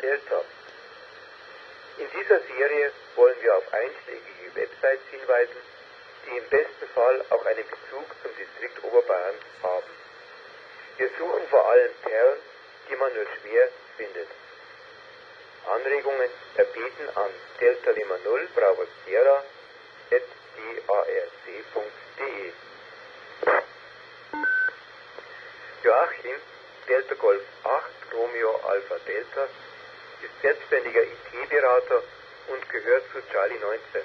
Delta. In dieser Serie wollen wir auf einschlägige Websites hinweisen, die im besten Fall auch einen Bezug zum Distrikt Oberbayern haben. Wir suchen vor allem Perlen, die man nur schwer findet. Anregungen erbeten an Delta Lima 0 Bravo Sierra at. Joachim, Delta Golf 8, Romeo Alpha Delta, ist selbstständiger IT-Berater und gehört zu Charlie 19.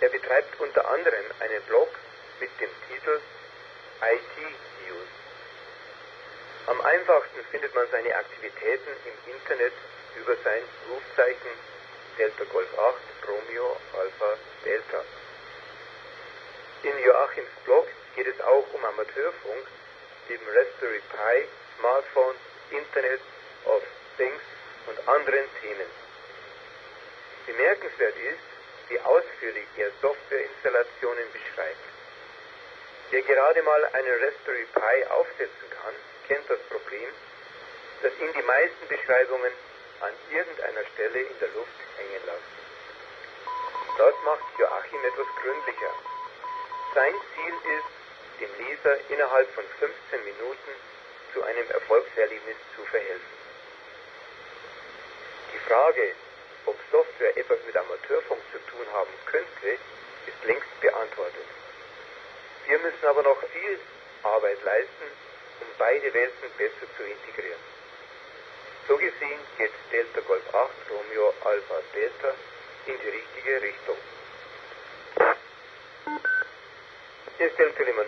Er betreibt unter anderem einen Blog mit dem Titel IT News. Am einfachsten findet man seine Aktivitäten im Internet über sein Rufzeichen Delta Golf 8 Romeo Alpha Delta. In Joachims Blog geht es auch um Amateurfunk, dem Raspberry Pi, Smartphone, Internet Bemerkenswert ist, wie ausführlich er Softwareinstallationen beschreibt. Wer gerade mal einen Raspberry Pi aufsetzen kann, kennt das Problem, dass ihn die meisten Beschreibungen an irgendeiner Stelle in der Luft hängen lassen. Das macht Joachim etwas gründlicher. Sein Ziel ist, dem Leser innerhalb von 15 Minuten zu einem Erfolgserlebnis zu verhelfen. Die Frage, ob Software etwas mit Amateurfunk zu tun haben könnte, ist längst beantwortet. Wir müssen aber noch viel Arbeit leisten, um beide Welten besser zu integrieren. So gesehen geht Delta Golf 8 Romeo Alpha Delta in die richtige Richtung. Hier ist Delta Lima